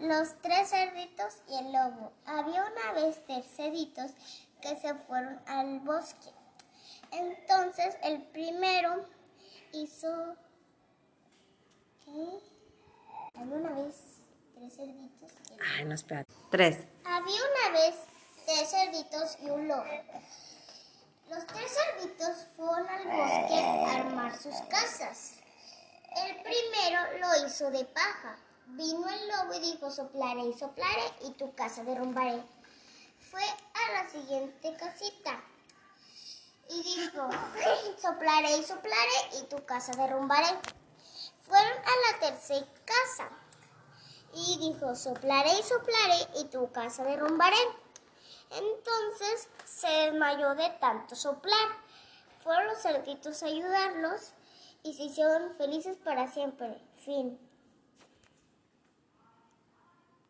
Los tres cerditos y el lobo. Había una vez tres cerditos que se fueron al bosque. Entonces el primero hizo... ¿Qué? Había una vez tres cerditos y el Ay, no, espérate. Tres. había una vez tres cerditos y un lobo. Los tres cerditos fueron al bosque a armar sus casas. El primero lo hizo de paja. Vino el lobo y dijo, soplaré y soplaré y tu casa derrumbaré. Fue a la siguiente casita y dijo, soplaré y soplaré y tu casa derrumbaré. Fueron a la tercera casa y dijo, soplaré y soplaré y tu casa derrumbaré. Entonces se desmayó de tanto soplar. Fueron los cerditos a ayudarlos y se hicieron felices para siempre. Fin.